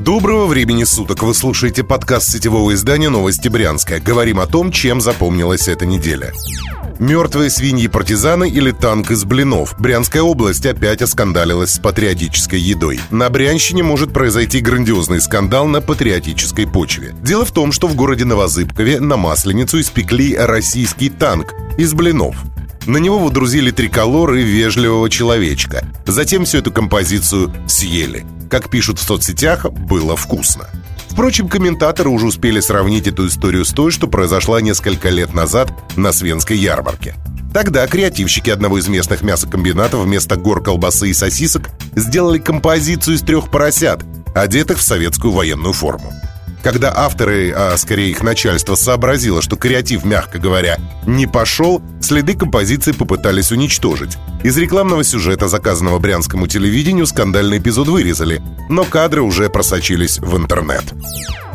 Доброго времени суток! Вы слушаете подкаст сетевого издания «Новости Брянска». Говорим о том, чем запомнилась эта неделя. Мертвые свиньи-партизаны или танк из блинов. Брянская область опять оскандалилась с патриотической едой. На Брянщине может произойти грандиозный скандал на патриотической почве. Дело в том, что в городе Новозыбкове на Масленицу испекли российский танк из блинов. На него водрузили триколор и вежливого человечка. Затем всю эту композицию съели. Как пишут в соцсетях, было вкусно. Впрочем, комментаторы уже успели сравнить эту историю с той, что произошла несколько лет назад на Свенской ярмарке. Тогда креативщики одного из местных мясокомбинатов вместо гор колбасы и сосисок сделали композицию из трех поросят, одетых в советскую военную форму. Когда авторы, а скорее их начальство, сообразило, что креатив, мягко говоря, не пошел, следы композиции попытались уничтожить. Из рекламного сюжета, заказанного брянскому телевидению, скандальный эпизод вырезали, но кадры уже просочились в интернет.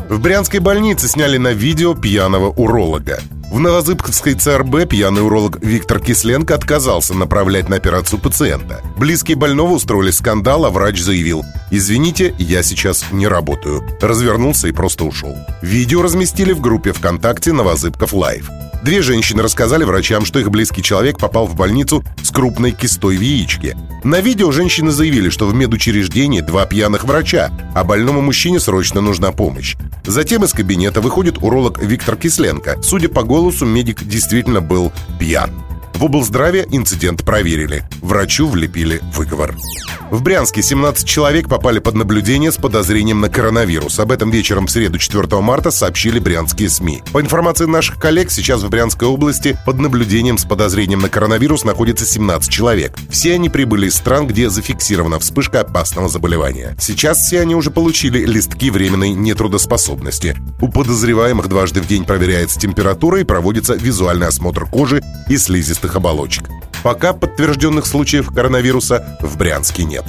В брянской больнице сняли на видео пьяного уролога. В Новозыбковской ЦРБ пьяный уролог Виктор Кисленко отказался направлять на операцию пациента. Близкие больного устроили скандал, а врач заявил «Извините, я сейчас не работаю». Развернулся и просто ушел. Видео разместили в группе ВКонтакте «Новозыбков Лайв». Две женщины рассказали врачам, что их близкий человек попал в больницу с крупной кистой в яичке. На видео женщины заявили, что в медучреждении два пьяных врача, а больному мужчине срочно нужна помощь. Затем из кабинета выходит уролог Виктор Кисленко. Судя по голосу, медик действительно был пьян. В облздраве инцидент проверили. Врачу влепили выговор. В Брянске 17 человек попали под наблюдение с подозрением на коронавирус. Об этом вечером в среду 4 марта сообщили брянские СМИ. По информации наших коллег, сейчас в Брянской области под наблюдением с подозрением на коронавирус находится 17 человек. Все они прибыли из стран, где зафиксирована вспышка опасного заболевания. Сейчас все они уже получили листки временной нетрудоспособности. У подозреваемых дважды в день проверяется температура и проводится визуальный осмотр кожи и слизистых оболочек. Пока подтвержденных случаев коронавируса в Брянске нет.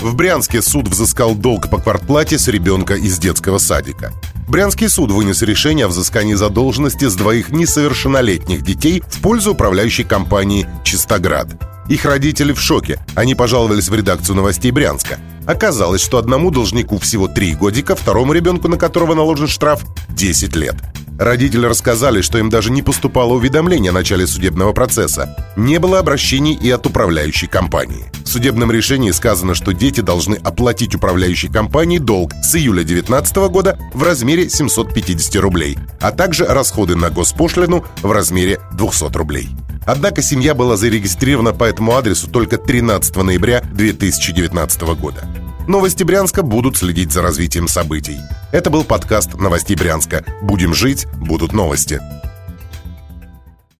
В Брянске суд взыскал долг по квартплате с ребенка из детского садика. Брянский суд вынес решение о взыскании задолженности с двоих несовершеннолетних детей в пользу управляющей компании «Чистоград». Их родители в шоке. Они пожаловались в редакцию новостей Брянска. Оказалось, что одному должнику всего три годика, второму ребенку, на которого наложен штраф, 10 лет. Родители рассказали, что им даже не поступало уведомление о начале судебного процесса. Не было обращений и от управляющей компании. В судебном решении сказано, что дети должны оплатить управляющей компании долг с июля 2019 года в размере 750 рублей, а также расходы на госпошлину в размере 200 рублей. Однако семья была зарегистрирована по этому адресу только 13 ноября 2019 года. Новости Брянска будут следить за развитием событий. Это был подкаст «Новостей Брянска». Будем жить, будут новости.